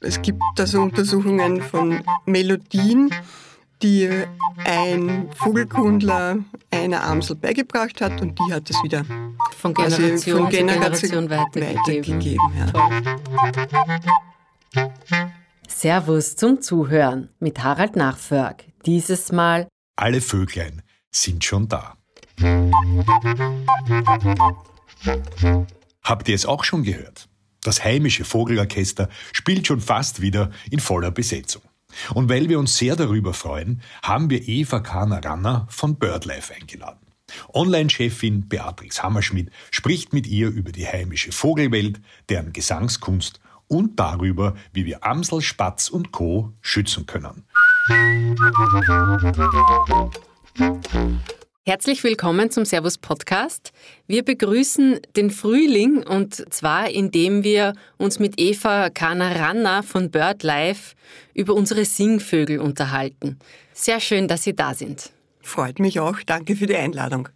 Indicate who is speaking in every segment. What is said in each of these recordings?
Speaker 1: Es gibt also Untersuchungen von Melodien, die ein Vogelkundler einer Amsel beigebracht hat und die hat es wieder
Speaker 2: von Generation, also von Generation, Generation weitergegeben. weitergegeben ja. Servus zum Zuhören mit Harald Nachförg. Dieses Mal
Speaker 3: Alle Vöglein sind schon da. Habt ihr es auch schon gehört? Das heimische Vogelorchester spielt schon fast wieder in voller Besetzung. Und weil wir uns sehr darüber freuen, haben wir Eva Kahner-Ranner von BirdLife eingeladen. Online-Chefin Beatrix Hammerschmidt spricht mit ihr über die heimische Vogelwelt, deren Gesangskunst und darüber, wie wir Amsel, Spatz und Co. schützen können.
Speaker 2: Herzlich willkommen zum Servus Podcast. Wir begrüßen den Frühling und zwar indem wir uns mit Eva Kana-Ranna von BirdLife über unsere Singvögel unterhalten. Sehr schön, dass Sie da sind.
Speaker 1: Freut mich auch. Danke für die Einladung.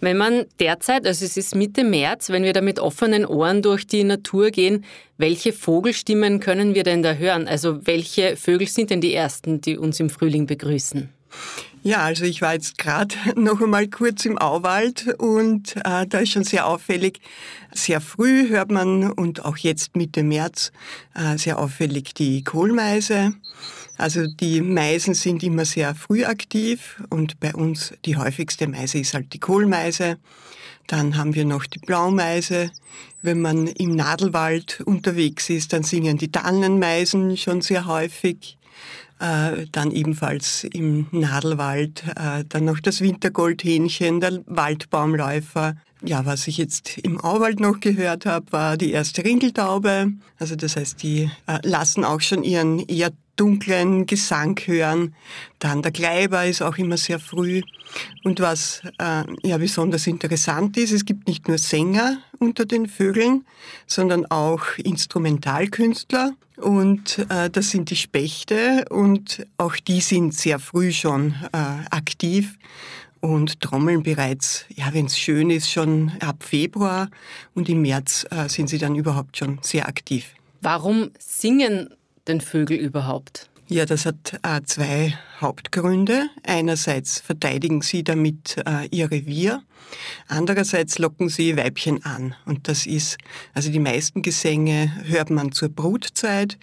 Speaker 2: Wenn man derzeit, also es ist Mitte März, wenn wir da mit offenen Ohren durch die Natur gehen, welche Vogelstimmen können wir denn da hören? Also welche Vögel sind denn die ersten, die uns im Frühling begrüßen?
Speaker 1: Ja, also ich war jetzt gerade noch einmal kurz im Auwald und äh, da ist schon sehr auffällig, sehr früh hört man und auch jetzt Mitte März äh, sehr auffällig die Kohlmeise. Also die Meisen sind immer sehr früh aktiv und bei uns die häufigste Meise ist halt die Kohlmeise. Dann haben wir noch die Blaumeise. Wenn man im Nadelwald unterwegs ist, dann singen die Tannenmeisen schon sehr häufig. Äh, dann ebenfalls im Nadelwald, äh, dann noch das Wintergoldhähnchen, der Waldbaumläufer. Ja, was ich jetzt im Auwald noch gehört habe, war die erste Ringeltaube. Also das heißt, die äh, lassen auch schon ihren eher dunklen Gesang hören. Dann der Kleiber ist auch immer sehr früh. Und was äh, ja besonders interessant ist, es gibt nicht nur Sänger unter den Vögeln, sondern auch Instrumentalkünstler. Und äh, das sind die Spechte und auch die sind sehr früh schon äh, aktiv und trommeln bereits, ja, wenn es schön ist, schon ab Februar und im März äh, sind sie dann überhaupt schon sehr aktiv.
Speaker 2: Warum singen den Vögel überhaupt?
Speaker 1: Ja, das hat äh, zwei Hauptgründe. Einerseits verteidigen sie damit äh, ihr Revier, andererseits locken sie Weibchen an. Und das ist, also die meisten Gesänge hört man zur Brutzeit.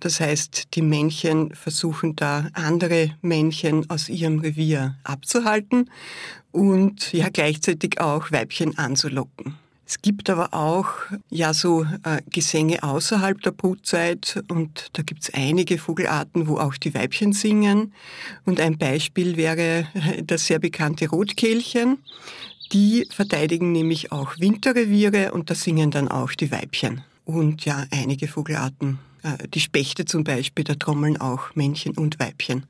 Speaker 1: Das heißt, die Männchen versuchen da andere Männchen aus ihrem Revier abzuhalten und ja gleichzeitig auch Weibchen anzulocken. Es gibt aber auch ja so äh, Gesänge außerhalb der Brutzeit und da gibt es einige Vogelarten, wo auch die Weibchen singen. Und ein Beispiel wäre äh, das sehr bekannte Rotkehlchen. Die verteidigen nämlich auch Winterreviere und da singen dann auch die Weibchen. Und ja, einige Vogelarten, äh, die Spechte zum Beispiel, da trommeln auch Männchen und Weibchen.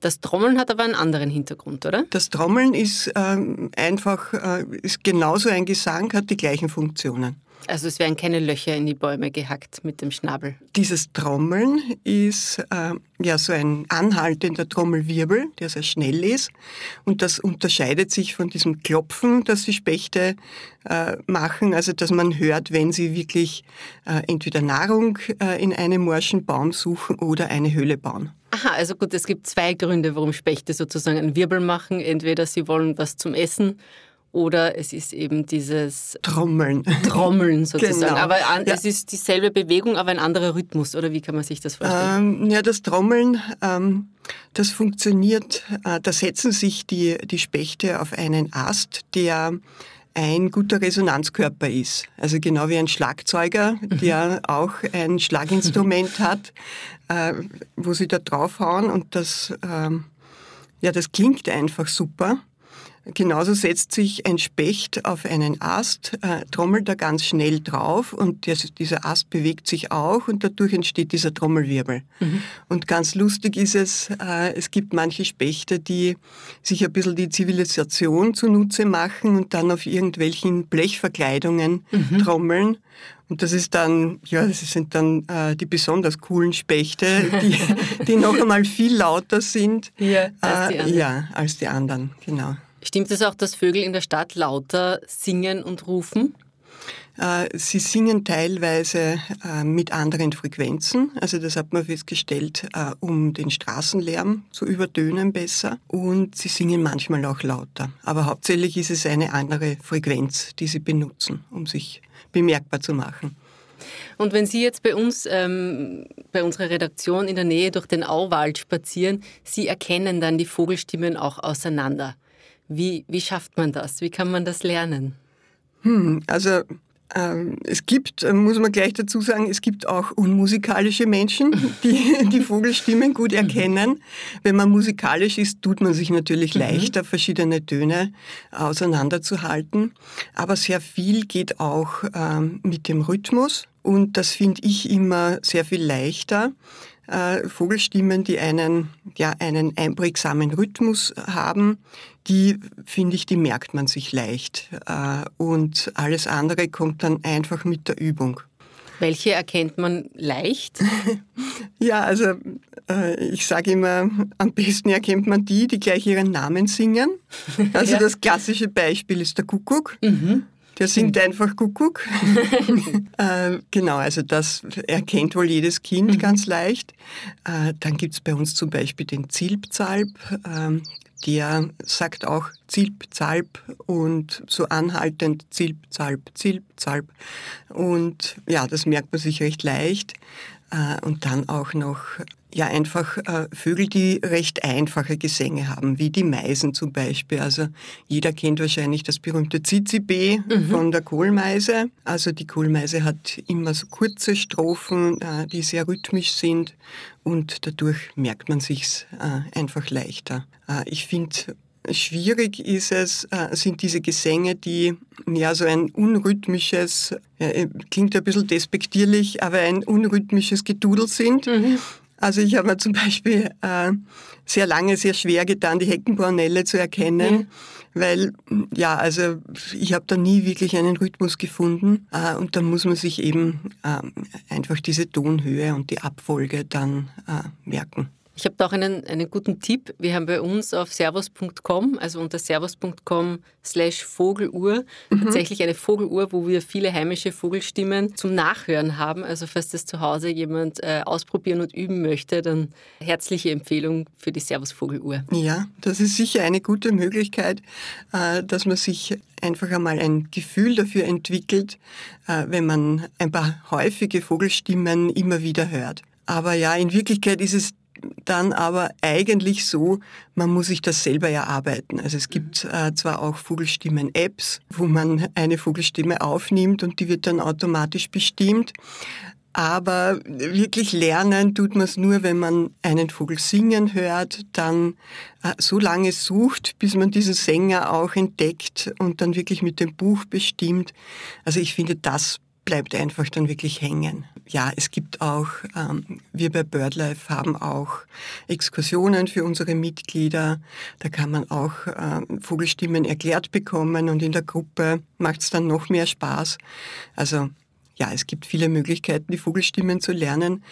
Speaker 2: Das Trommeln hat aber einen anderen Hintergrund, oder?
Speaker 1: Das Trommeln ist ähm, einfach, äh, ist genauso ein Gesang, hat die gleichen Funktionen.
Speaker 2: Also es werden keine Löcher in die Bäume gehackt mit dem Schnabel.
Speaker 1: Dieses Trommeln ist äh, ja so ein anhaltender Trommelwirbel, der sehr schnell ist. Und das unterscheidet sich von diesem Klopfen, das die Spechte äh, machen. Also dass man hört, wenn sie wirklich äh, entweder Nahrung äh, in einem morschen Baum suchen oder eine Höhle bauen.
Speaker 2: Aha, also gut, es gibt zwei Gründe, warum Spechte sozusagen einen Wirbel machen. Entweder sie wollen was zum Essen oder es ist eben dieses
Speaker 1: Trommeln.
Speaker 2: Trommeln sozusagen. Genau. Aber an, ja. es ist dieselbe Bewegung, aber ein anderer Rhythmus, oder wie kann man sich das vorstellen?
Speaker 1: Ähm, ja, das Trommeln, ähm, das funktioniert, äh, da setzen sich die, die Spechte auf einen Ast, der ein guter Resonanzkörper ist. Also genau wie ein Schlagzeuger, mhm. der auch ein Schlaginstrument hat, äh, wo sie da draufhauen und das, äh, ja, das klingt einfach super. Genauso setzt sich ein Specht auf einen Ast, äh, trommelt da ganz schnell drauf und der, dieser Ast bewegt sich auch und dadurch entsteht dieser Trommelwirbel. Mhm. Und ganz lustig ist es, äh, es gibt manche Spechte, die sich ein bisschen die Zivilisation zunutze machen und dann auf irgendwelchen Blechverkleidungen mhm. trommeln. Und das ist dann, ja, das sind dann äh, die besonders coolen Spechte, die, die noch einmal viel lauter sind
Speaker 2: ja, als, die
Speaker 1: äh, ja, als die anderen, genau.
Speaker 2: Stimmt es auch, dass Vögel in der Stadt lauter singen und rufen?
Speaker 1: Äh, sie singen teilweise äh, mit anderen Frequenzen, also das hat man festgestellt, äh, um den Straßenlärm zu übertönen besser. Und sie singen manchmal auch lauter. Aber hauptsächlich ist es eine andere Frequenz, die sie benutzen, um sich bemerkbar zu machen.
Speaker 2: Und wenn Sie jetzt bei uns, ähm, bei unserer Redaktion in der Nähe durch den Auwald spazieren, Sie erkennen dann die Vogelstimmen auch auseinander. Wie, wie schafft man das? Wie kann man das lernen?
Speaker 1: Hm, also ähm, es gibt, äh, muss man gleich dazu sagen, es gibt auch unmusikalische Menschen, die die Vogelstimmen gut mhm. erkennen. Wenn man musikalisch ist, tut man sich natürlich mhm. leichter, verschiedene Töne auseinanderzuhalten. Aber sehr viel geht auch ähm, mit dem Rhythmus. Und das finde ich immer sehr viel leichter. Äh, Vogelstimmen, die einen, ja, einen einprägsamen Rhythmus haben, die, finde ich, die merkt man sich leicht. Äh, und alles andere kommt dann einfach mit der Übung.
Speaker 2: Welche erkennt man leicht?
Speaker 1: ja, also äh, ich sage immer, am besten erkennt man die, die gleich ihren Namen singen. Also ja. das klassische Beispiel ist der Kuckuck. Mhm. Der singt einfach Kuckuck. äh, genau, also das erkennt wohl jedes Kind mhm. ganz leicht. Äh, dann gibt es bei uns zum Beispiel den Zilpzalp. Ähm, der sagt auch Zilp, Zalp und so anhaltend Zilp, Zalp, Zilp, Zalp. Und ja, das merkt man sich recht leicht. Äh, und dann auch noch ja einfach äh, Vögel, die recht einfache Gesänge haben, wie die Meisen zum Beispiel. Also jeder kennt wahrscheinlich das berühmte Zizibe mhm. von der Kohlmeise. Also die Kohlmeise hat immer so kurze Strophen, äh, die sehr rhythmisch sind und dadurch merkt man sich's äh, einfach leichter. Ich finde Schwierig ist es, äh, sind diese Gesänge, die ja so ein unrhythmisches, äh, klingt ein bisschen despektierlich, aber ein unrhythmisches Gedudel sind. Mhm. Also ich habe mir zum Beispiel äh, sehr lange sehr schwer getan, die Heckenbornelle zu erkennen, mhm. weil ja, also ich habe da nie wirklich einen Rhythmus gefunden äh, und da muss man sich eben äh, einfach diese Tonhöhe und die Abfolge dann äh, merken.
Speaker 2: Ich habe da auch einen, einen guten Tipp. Wir haben bei uns auf servus.com, also unter servus.com slash Vogeluhr, mhm. tatsächlich eine Vogeluhr, wo wir viele heimische Vogelstimmen zum Nachhören haben. Also falls das zu Hause jemand äh, ausprobieren und üben möchte, dann herzliche Empfehlung für die Servus Vogeluhr.
Speaker 1: Ja, das ist sicher eine gute Möglichkeit, äh, dass man sich einfach einmal ein Gefühl dafür entwickelt, äh, wenn man ein paar häufige Vogelstimmen immer wieder hört. Aber ja, in Wirklichkeit ist es dann aber eigentlich so, man muss sich das selber erarbeiten. Also es gibt äh, zwar auch Vogelstimmen-Apps, wo man eine Vogelstimme aufnimmt und die wird dann automatisch bestimmt. Aber wirklich lernen tut man es nur, wenn man einen Vogel singen hört, dann äh, so lange sucht, bis man diesen Sänger auch entdeckt und dann wirklich mit dem Buch bestimmt. Also ich finde, das bleibt einfach dann wirklich hängen. Ja, es gibt auch, ähm, wir bei BirdLife haben auch Exkursionen für unsere Mitglieder. Da kann man auch ähm, Vogelstimmen erklärt bekommen und in der Gruppe macht es dann noch mehr Spaß. Also ja, es gibt viele Möglichkeiten, die Vogelstimmen zu lernen.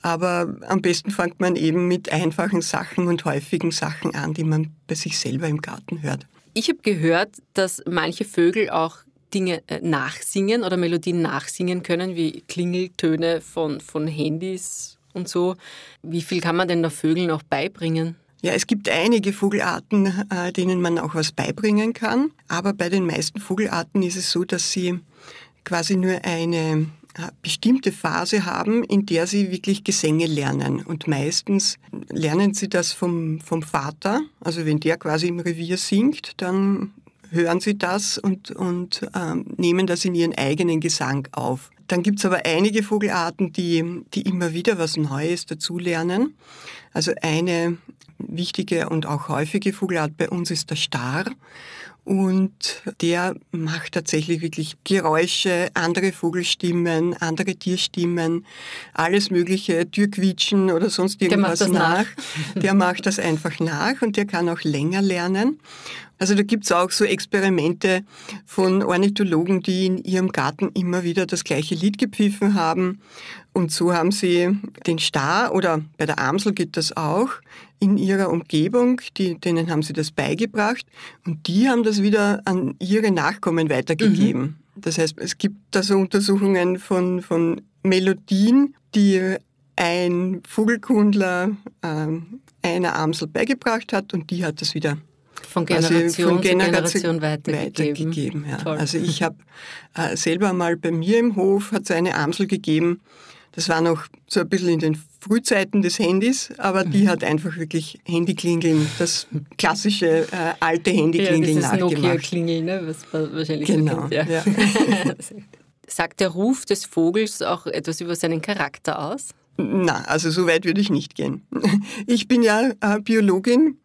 Speaker 1: Aber am besten fängt man eben mit einfachen Sachen und häufigen Sachen an, die man bei sich selber im Garten hört.
Speaker 2: Ich habe gehört, dass manche Vögel auch Dinge äh, nachsingen oder Melodien nachsingen können, wie Klingeltöne von, von Handys und so. Wie viel kann man denn der Vögeln auch beibringen?
Speaker 1: Ja, es gibt einige Vogelarten, äh, denen man auch was beibringen kann. Aber bei den meisten Vogelarten ist es so, dass sie quasi nur eine äh, bestimmte Phase haben, in der sie wirklich Gesänge lernen. Und meistens lernen sie das vom, vom Vater. Also wenn der quasi im Revier singt, dann hören sie das und, und ähm, nehmen das in ihren eigenen Gesang auf. Dann gibt es aber einige Vogelarten, die, die immer wieder was Neues dazulernen. Also eine wichtige und auch häufige Vogelart bei uns ist der Star. Und der macht tatsächlich wirklich Geräusche, andere Vogelstimmen, andere Tierstimmen, alles mögliche, Türquietschen oder sonst irgendwas der nach. nach. Der macht das einfach nach und der kann auch länger lernen. Also da gibt's auch so Experimente von Ornithologen, die in ihrem Garten immer wieder das gleiche Lied gepfiffen haben. Und so haben sie den Star, oder bei der Amsel geht das auch, in ihrer Umgebung, die, denen haben sie das beigebracht und die haben das wieder an ihre Nachkommen weitergegeben. Mhm. Das heißt, es gibt da so Untersuchungen von, von Melodien, die ein Vogelkundler ähm, einer Amsel beigebracht hat und die hat das wieder
Speaker 2: von Generation, also von Generation, Generation weitergegeben.
Speaker 1: weitergegeben ja. Also ich habe äh, selber mal bei mir im Hof hat es eine Amsel gegeben. Das war noch so ein bisschen in den Frühzeiten des Handys, aber die mhm. hat einfach wirklich Handyklingeln, das klassische äh, alte Handyklingeln ja, das
Speaker 2: nachgemacht. Nokia-Klingeln, ne? was man wahrscheinlich
Speaker 1: genau, kennt, ja. ja.
Speaker 2: Sagt der Ruf des Vogels auch etwas über seinen Charakter aus?
Speaker 1: Na, also so weit würde ich nicht gehen. Ich bin ja äh, Biologin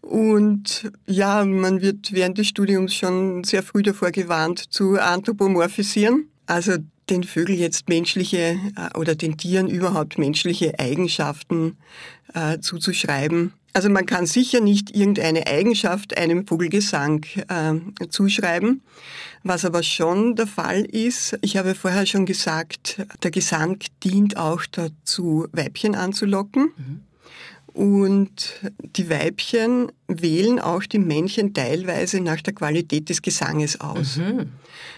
Speaker 1: und ja, man wird während des Studiums schon sehr früh davor gewarnt, zu anthropomorphisieren. Also den Vögeln jetzt menschliche äh, oder den Tieren überhaupt menschliche Eigenschaften äh, zuzuschreiben. Also man kann sicher nicht irgendeine Eigenschaft einem Vogelgesang äh, zuschreiben. Was aber schon der Fall ist, ich habe vorher schon gesagt, der Gesang dient auch dazu, Weibchen anzulocken. Mhm. Und die Weibchen wählen auch die Männchen teilweise nach der Qualität des Gesanges aus. Mhm.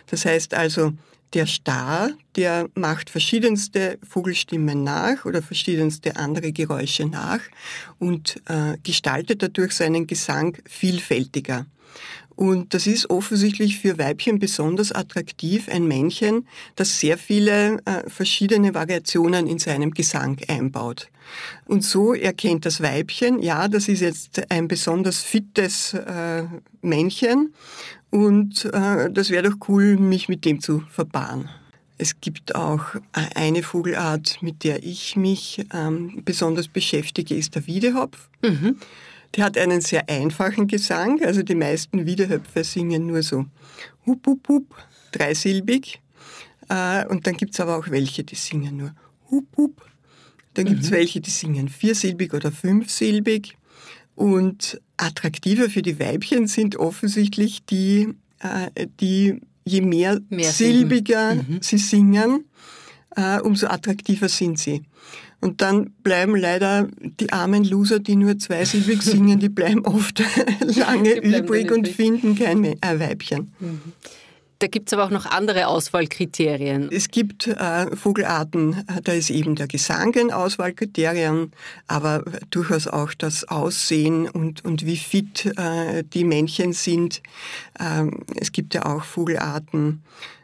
Speaker 1: Das heißt also, der Star, der macht verschiedenste Vogelstimmen nach oder verschiedenste andere Geräusche nach und äh, gestaltet dadurch seinen Gesang vielfältiger. Und das ist offensichtlich für Weibchen besonders attraktiv, ein Männchen, das sehr viele äh, verschiedene Variationen in seinem Gesang einbaut. Und so erkennt das Weibchen, ja, das ist jetzt ein besonders fittes äh, Männchen und äh, das wäre doch cool, mich mit dem zu verpaaren. Es gibt auch äh, eine Vogelart, mit der ich mich ähm, besonders beschäftige, ist der Wiedehopf. Mhm. Der hat einen sehr einfachen Gesang, also die meisten Wiedehöpfe singen nur so hup, hup, hup, dreisilbig. Äh, und dann gibt es aber auch welche, die singen nur hup, hup. Dann gibt es mhm. welche, die singen viersilbig oder fünfsilbig. Und attraktiver für die Weibchen sind offensichtlich die, äh, die je mehr, mehr silbiger mhm. sie singen, äh, umso attraktiver sind sie. Und dann bleiben leider die armen Loser, die nur zweisilbig singen, die bleiben oft lange bleiben übrig und finden kein Weibchen. Mhm.
Speaker 2: Da gibt es aber auch noch andere Auswahlkriterien.
Speaker 1: Es gibt äh, Vogelarten, da ist eben der Gesang ein Auswahlkriterium, aber durchaus auch das Aussehen und, und wie fit äh, die Männchen sind. Ähm, es gibt ja auch Vogelarten, äh,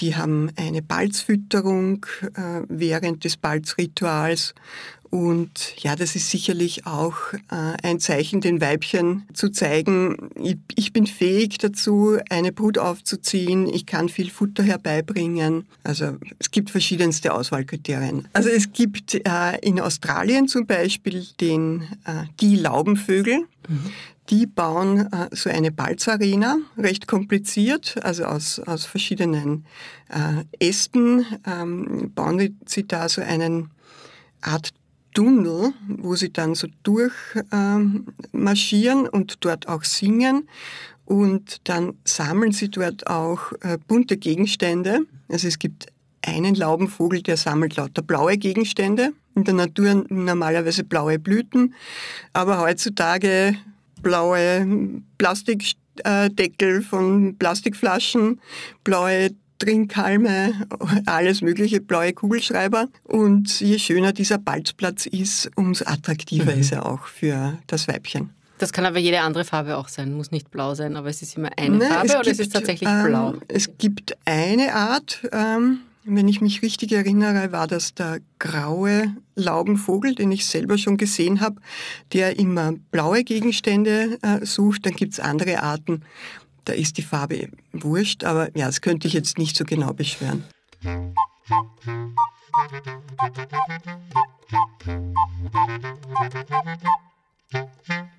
Speaker 1: die haben eine Balzfütterung äh, während des Balzrituals und ja, das ist sicherlich auch äh, ein Zeichen, den Weibchen zu zeigen, ich, bin fähig dazu, eine Brut aufzuziehen, ich kann viel Futter herbeibringen. Also es gibt verschiedenste Auswahlkriterien. Also es gibt äh, in Australien zum Beispiel den, äh, die Laubenvögel. Mhm. Die bauen äh, so eine Balzarena, recht kompliziert, also aus, aus verschiedenen äh, Ästen ähm, bauen sie da so einen Art Tunnel, wo sie dann so durchmarschieren ähm, und dort auch singen. Und dann sammeln sie dort auch äh, bunte Gegenstände. Also es gibt einen Laubenvogel, der sammelt lauter blaue Gegenstände. In der Natur normalerweise blaue Blüten. Aber heutzutage blaue Plastikdeckel von Plastikflaschen, blaue Trinkhalme, alles mögliche, blaue Kugelschreiber. Und je schöner dieser Balzplatz ist, umso attraktiver mhm. ist er auch für das Weibchen.
Speaker 2: Das kann aber jede andere Farbe auch sein, muss nicht blau sein, aber es ist immer eine Nein, Farbe oder gibt, ist es tatsächlich ähm, blau?
Speaker 1: Es gibt eine Art, ähm, wenn ich mich richtig erinnere, war das der graue Laubenvogel, den ich selber schon gesehen habe, der immer blaue Gegenstände äh, sucht. Dann gibt es andere Arten, da ist die Farbe wurscht, aber ja, das könnte ich jetzt nicht so genau beschweren.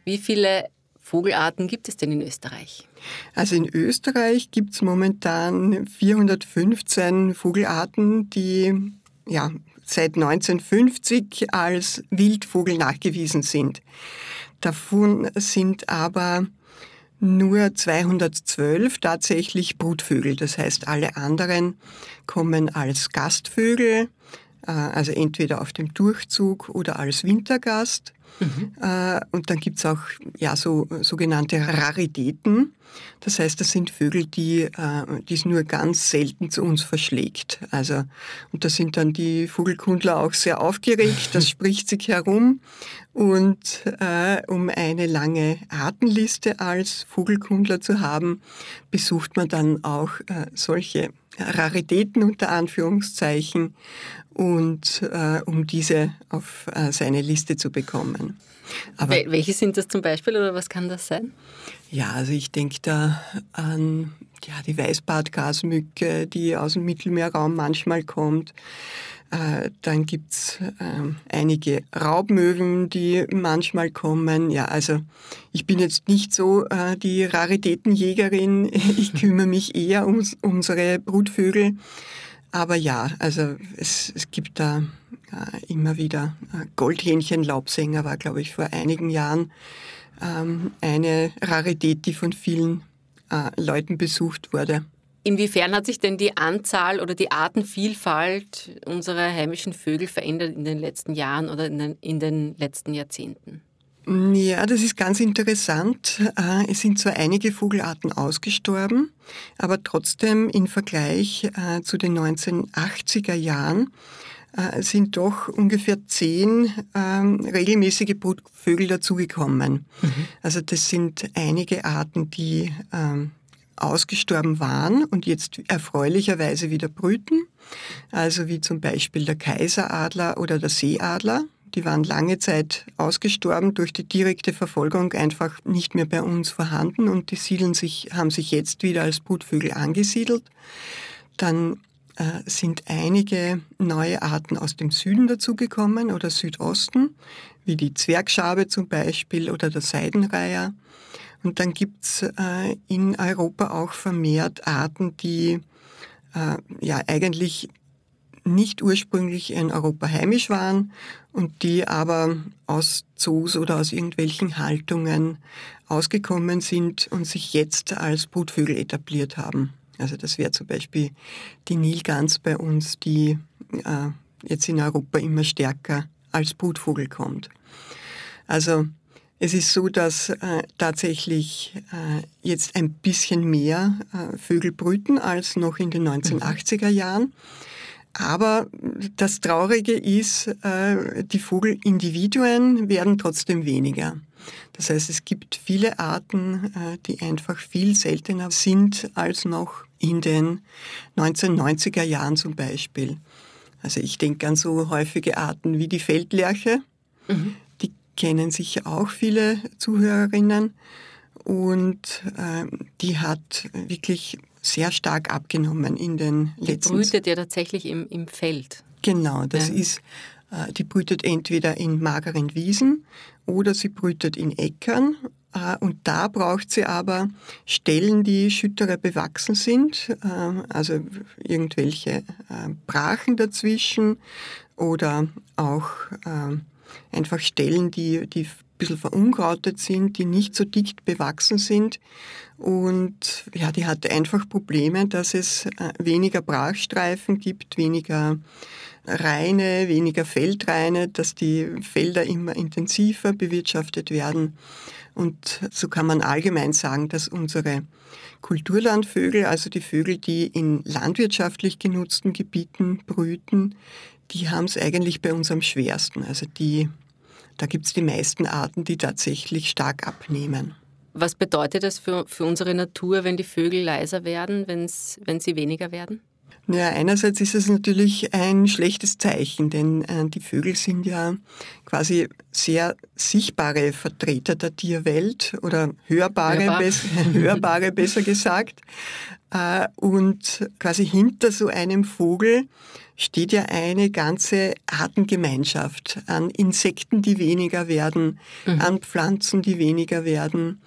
Speaker 2: Wie viele Vogelarten gibt es denn in Österreich?
Speaker 1: Also in Österreich gibt es momentan 415 Vogelarten, die ja, seit 1950 als Wildvogel nachgewiesen sind. Davon sind aber nur 212 tatsächlich Brutvögel. Das heißt, alle anderen kommen als Gastvögel also entweder auf dem Durchzug oder als Wintergast. Mhm. Und dann gibt es auch ja, so sogenannte Raritäten. Das heißt, das sind Vögel, die die es nur ganz selten zu uns verschlägt. Also, und da sind dann die Vogelkundler auch sehr aufgeregt, das spricht sich herum. Und äh, um eine lange Artenliste als Vogelkundler zu haben, besucht man dann auch äh, solche Raritäten unter Anführungszeichen und äh, um diese auf äh, seine Liste zu bekommen.
Speaker 2: Aber, Welche sind das zum Beispiel oder was kann das sein?
Speaker 1: Ja, also ich denke da an ja, die Weißbartgasmücke, die aus dem Mittelmeerraum manchmal kommt. Äh, dann gibt's äh, einige Raubmöwen, die manchmal kommen. Ja, also ich bin jetzt nicht so äh, die Raritätenjägerin. Ich kümmere mich eher um unsere Brutvögel. Aber ja, also es, es gibt da äh, immer wieder äh, Goldhähnchen, Laubsänger war, glaube ich, vor einigen Jahren ähm, eine Rarität, die von vielen Leuten besucht wurde.
Speaker 2: Inwiefern hat sich denn die Anzahl oder die Artenvielfalt unserer heimischen Vögel verändert in den letzten Jahren oder in den, in den letzten Jahrzehnten?
Speaker 1: Ja, das ist ganz interessant. Äh, es sind zwar einige Vogelarten ausgestorben, aber trotzdem im Vergleich äh, zu den 1980er Jahren äh, sind doch ungefähr zehn ähm, regelmäßige Brutvögel dazugekommen. Mhm. Also das sind einige Arten, die ähm, ausgestorben waren und jetzt erfreulicherweise wieder brüten. Also wie zum Beispiel der Kaiseradler oder der Seeadler. Die waren lange Zeit ausgestorben, durch die direkte Verfolgung einfach nicht mehr bei uns vorhanden und die siedeln sich, haben sich jetzt wieder als Brutvögel angesiedelt. Dann äh, sind einige neue Arten aus dem Süden dazugekommen oder Südosten, wie die Zwergschabe zum Beispiel oder der Seidenreiher. Und dann gibt's äh, in Europa auch vermehrt Arten, die äh, ja eigentlich nicht ursprünglich in Europa heimisch waren und die aber aus Zoos oder aus irgendwelchen Haltungen ausgekommen sind und sich jetzt als Brutvögel etabliert haben. Also das wäre zum Beispiel die Nilgans bei uns, die äh, jetzt in Europa immer stärker als Brutvogel kommt. Also es ist so, dass äh, tatsächlich äh, jetzt ein bisschen mehr äh, Vögel brüten als noch in den 1980er Jahren. Aber das Traurige ist, äh, die Vogelindividuen werden trotzdem weniger. Das heißt, es gibt viele Arten, äh, die einfach viel seltener sind als noch in den 1990er Jahren zum Beispiel. Also ich denke an so häufige Arten wie die Feldlerche, mhm kennen sicher auch viele Zuhörerinnen. Und äh, die hat wirklich sehr stark abgenommen in den
Speaker 2: die
Speaker 1: letzten...
Speaker 2: Die brütet ja tatsächlich im, im Feld.
Speaker 1: Genau, das ja. ist, äh, die brütet entweder in mageren Wiesen oder sie brütet in Äckern. Äh, und da braucht sie aber Stellen, die schüttere bewachsen sind, äh, also irgendwelche äh, Brachen dazwischen oder auch äh, einfach Stellen, die, die ein bisschen verunkrautet sind, die nicht so dicht bewachsen sind. Und ja, die hat einfach Probleme, dass es äh, weniger Brachstreifen gibt, weniger Reine, weniger Feldreine, dass die Felder immer intensiver bewirtschaftet werden. Und so kann man allgemein sagen, dass unsere Kulturlandvögel, also die Vögel, die in landwirtschaftlich genutzten Gebieten brüten, die haben es eigentlich bei uns am schwersten. Also die, da gibt es die meisten Arten, die tatsächlich stark abnehmen.
Speaker 2: Was bedeutet das für, für unsere Natur, wenn die Vögel leiser werden, wenn sie weniger werden?
Speaker 1: Ja, einerseits ist es natürlich ein schlechtes Zeichen, denn äh, die Vögel sind ja quasi sehr sichtbare Vertreter der Tierwelt oder hörbare, Hörbar. bess hörbare besser gesagt. Äh, und quasi hinter so einem Vogel steht ja eine ganze Artengemeinschaft an Insekten, die weniger werden, mhm. an Pflanzen, die weniger werden.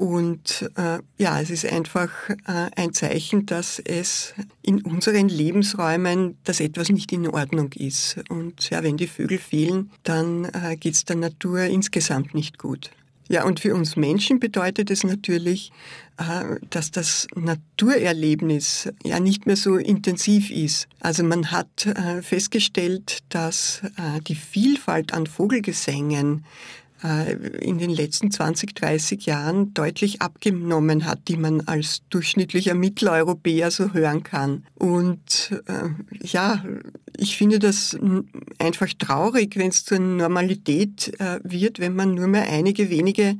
Speaker 1: Und äh, ja, es ist einfach äh, ein Zeichen, dass es in unseren Lebensräumen, dass etwas nicht in Ordnung ist. Und ja, wenn die Vögel fehlen, dann äh, geht es der Natur insgesamt nicht gut. Ja, und für uns Menschen bedeutet es natürlich, äh, dass das Naturerlebnis ja nicht mehr so intensiv ist. Also man hat äh, festgestellt, dass äh, die Vielfalt an Vogelgesängen in den letzten 20, 30 Jahren deutlich abgenommen hat, die man als durchschnittlicher Mitteleuropäer so hören kann. Und äh, ja, ich finde das einfach traurig, wenn es zur Normalität äh, wird, wenn man nur mehr einige wenige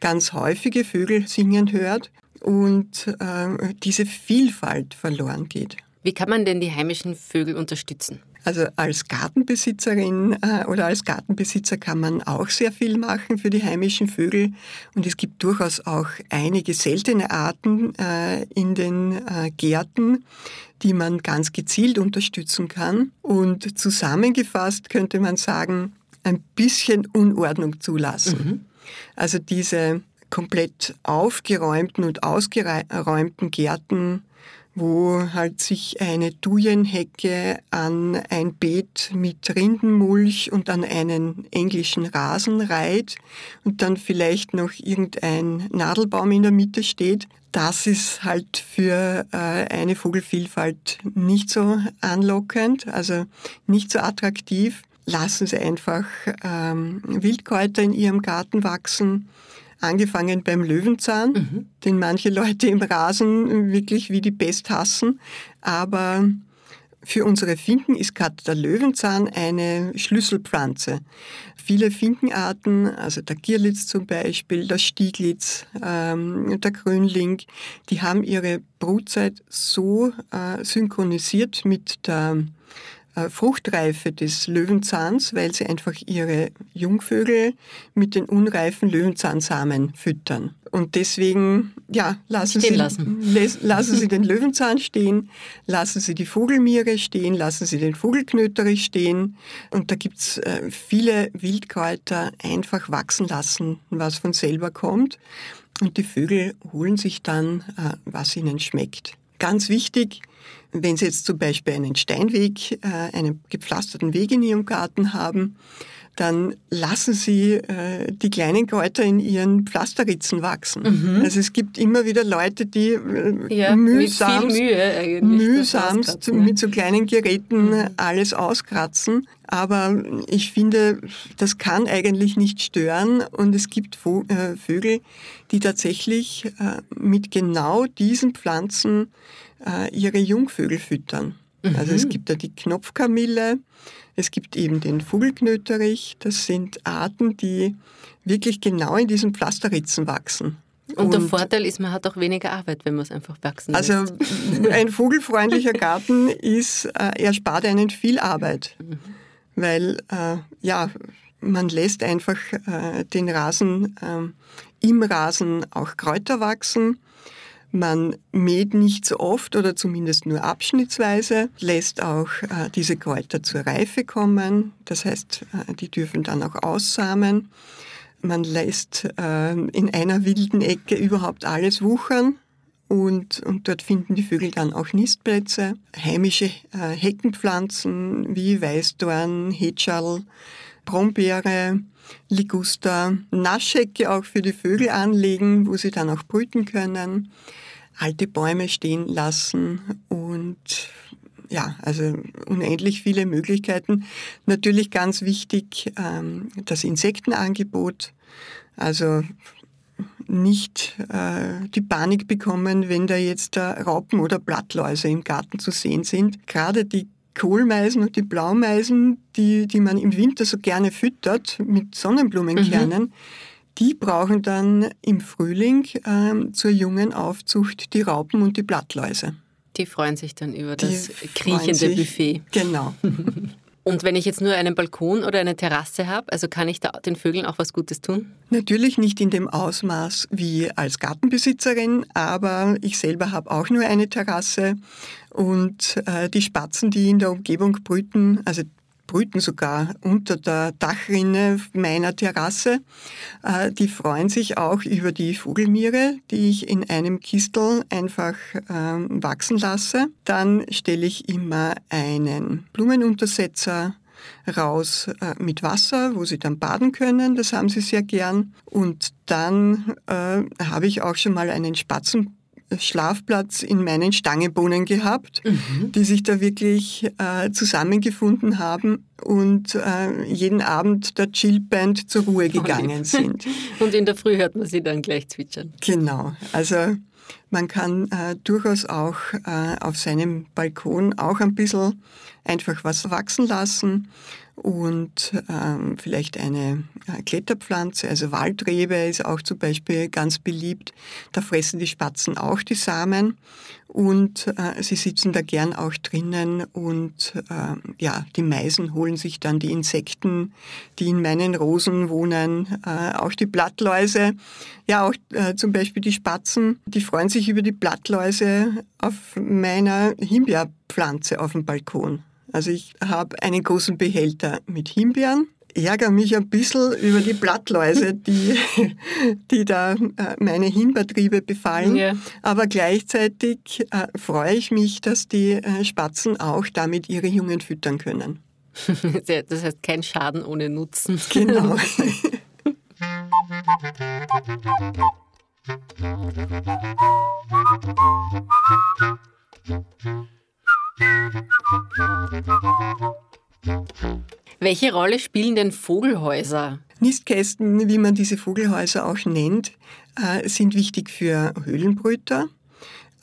Speaker 1: ganz häufige Vögel singen hört und äh, diese Vielfalt verloren geht.
Speaker 2: Wie kann man denn die heimischen Vögel unterstützen?
Speaker 1: Also als Gartenbesitzerin äh, oder als Gartenbesitzer kann man auch sehr viel machen für die heimischen Vögel. Und es gibt durchaus auch einige seltene Arten äh, in den äh, Gärten, die man ganz gezielt unterstützen kann. Und zusammengefasst könnte man sagen, ein bisschen Unordnung zulassen. Mhm. Also diese komplett aufgeräumten und ausgeräumten Gärten wo halt sich eine Thujenhecke an ein Beet mit Rindenmulch und an einen englischen Rasen reiht und dann vielleicht noch irgendein Nadelbaum in der Mitte steht. Das ist halt für äh, eine Vogelvielfalt nicht so anlockend, also nicht so attraktiv. Lassen Sie einfach ähm, Wildkräuter in Ihrem Garten wachsen angefangen beim Löwenzahn, mhm. den manche Leute im Rasen wirklich wie die Pest hassen. Aber für unsere Finken ist gerade der Löwenzahn eine Schlüsselpflanze. Viele Finkenarten, also der Gierlitz zum Beispiel, der Stieglitz, ähm, der Grünling, die haben ihre Brutzeit so äh, synchronisiert mit der Fruchtreife des Löwenzahns, weil sie einfach ihre Jungvögel mit den unreifen Löwenzahnsamen füttern. Und deswegen, ja, lassen Sie, lassen. lassen Sie den Löwenzahn stehen, lassen Sie die Vogelmiere stehen, lassen Sie den Vogelknöterich stehen. Und da gibt's äh, viele Wildkräuter einfach wachsen lassen, was von selber kommt. Und die Vögel holen sich dann, äh, was ihnen schmeckt. Ganz wichtig, wenn Sie jetzt zum Beispiel einen Steinweg, äh, einen gepflasterten Weg in Ihrem Garten haben, dann lassen Sie äh, die kleinen Kräuter in ihren Pflasterritzen wachsen. Mhm. Also es gibt immer wieder Leute, die äh, ja, mühsamst, Mühe mühsamst mit so kleinen Geräten mhm. alles auskratzen. Aber ich finde, das kann eigentlich nicht stören und es gibt äh, Vögel, die tatsächlich äh, mit genau diesen Pflanzen äh, ihre Jungvögel füttern. Mhm. Also es gibt da die Knopfkamille, es gibt eben den Vogelknöterich. Das sind Arten, die wirklich genau in diesen Pflasterritzen wachsen.
Speaker 2: Und, und, der Vorteil ist, man hat auch weniger Arbeit, wenn man es einfach wachsen
Speaker 1: lässt. Also ein vogelfreundlicher Garten ist, äh, er spart einen viel Arbeit, mhm. weil äh, ja, man lässt einfach äh, den Rasen äh, im Rasen auch Kräuter wachsen. Man mäht nicht so oft oder zumindest nur abschnittsweise, lässt auch äh, diese Kräuter zur Reife kommen. Das heißt, äh, die dürfen dann auch aussamen. Man lässt äh, in einer wilden Ecke überhaupt alles wuchern. Und, und dort finden die Vögel dann auch Nistplätze. Heimische Heckenpflanzen wie Weißdorn, Hetschal, Brombeere, Liguster, Naschhecke auch für die Vögel anlegen, wo sie dann auch brüten können alte Bäume stehen lassen und ja, also unendlich viele Möglichkeiten. Natürlich ganz wichtig ähm, das Insektenangebot. Also nicht äh, die Panik bekommen, wenn da jetzt äh, Raupen oder Blattläuse im Garten zu sehen sind. Gerade die Kohlmeisen und die Blaumeisen, die, die man im Winter so gerne füttert mit Sonnenblumenkernen, mhm die brauchen dann im Frühling äh, zur jungen Aufzucht die Raupen und die Blattläuse.
Speaker 2: Die freuen sich dann über die das kriechende sich, Buffet.
Speaker 1: Genau.
Speaker 2: Und wenn ich jetzt nur einen Balkon oder eine Terrasse habe, also kann ich da den Vögeln auch was Gutes tun?
Speaker 1: Natürlich nicht in dem Ausmaß wie als Gartenbesitzerin, aber ich selber habe auch nur eine Terrasse und äh, die Spatzen, die in der Umgebung brüten, also brüten sogar unter der Dachrinne meiner Terrasse. Äh, die freuen sich auch über die Vogelmiere, die ich in einem Kistel einfach ähm, wachsen lasse. Dann stelle ich immer einen Blumenuntersetzer raus äh, mit Wasser, wo sie dann baden können. Das haben sie sehr gern. Und dann äh, habe ich auch schon mal einen Spatzen Schlafplatz in meinen Stangenbohnen gehabt, mhm. die sich da wirklich äh, zusammengefunden haben und äh, jeden Abend der Chillband zur Ruhe gegangen sind.
Speaker 2: und in der Früh hört man sie dann gleich zwitschern.
Speaker 1: Genau, also man kann äh, durchaus auch äh, auf seinem Balkon auch ein bisschen einfach was wachsen lassen und ähm, vielleicht eine äh, Kletterpflanze, also Waldrebe ist auch zum Beispiel ganz beliebt. Da fressen die Spatzen auch die Samen und äh, sie sitzen da gern auch drinnen und äh, ja, die Meisen holen sich dann die Insekten, die in meinen Rosen wohnen, äh, auch die Blattläuse, ja auch äh, zum Beispiel die Spatzen, die freuen sich über die Blattläuse auf meiner Himbeerpflanze auf dem Balkon. Also ich habe einen großen Behälter mit Himbeeren, ärgere mich ein bisschen über die Blattläuse, die, die da äh, meine Himbeertriebe befallen. Ja. Aber gleichzeitig äh, freue ich mich, dass die äh, Spatzen auch damit ihre Jungen füttern können.
Speaker 2: Das heißt kein Schaden ohne Nutzen.
Speaker 1: Genau.
Speaker 2: Welche Rolle spielen denn Vogelhäuser?
Speaker 1: Nistkästen, wie man diese Vogelhäuser auch nennt, äh, sind wichtig für Höhlenbrüter.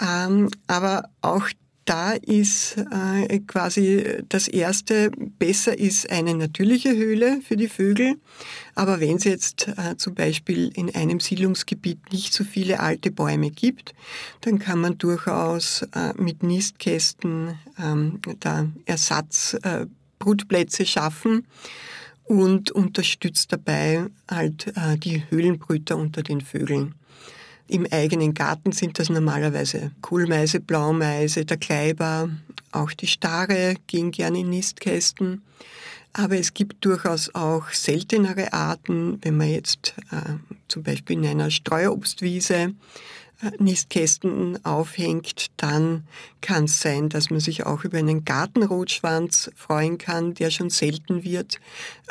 Speaker 1: Ähm, aber auch da ist äh, quasi das Erste, besser ist eine natürliche Höhle für die Vögel. Aber wenn es jetzt äh, zum Beispiel in einem Siedlungsgebiet nicht so viele alte Bäume gibt, dann kann man durchaus äh, mit Nistkästen ähm, da Ersatzbrutplätze schaffen und unterstützt dabei halt äh, die Höhlenbrüter unter den Vögeln. Im eigenen Garten sind das normalerweise Kohlmeise, Blaumeise, der Kleiber, auch die Stare gehen gerne in Nistkästen. Aber es gibt durchaus auch seltenere Arten, wenn man jetzt äh, zum Beispiel in einer Streuobstwiese Nistkästen aufhängt, dann kann es sein, dass man sich auch über einen Gartenrotschwanz freuen kann, der schon selten wird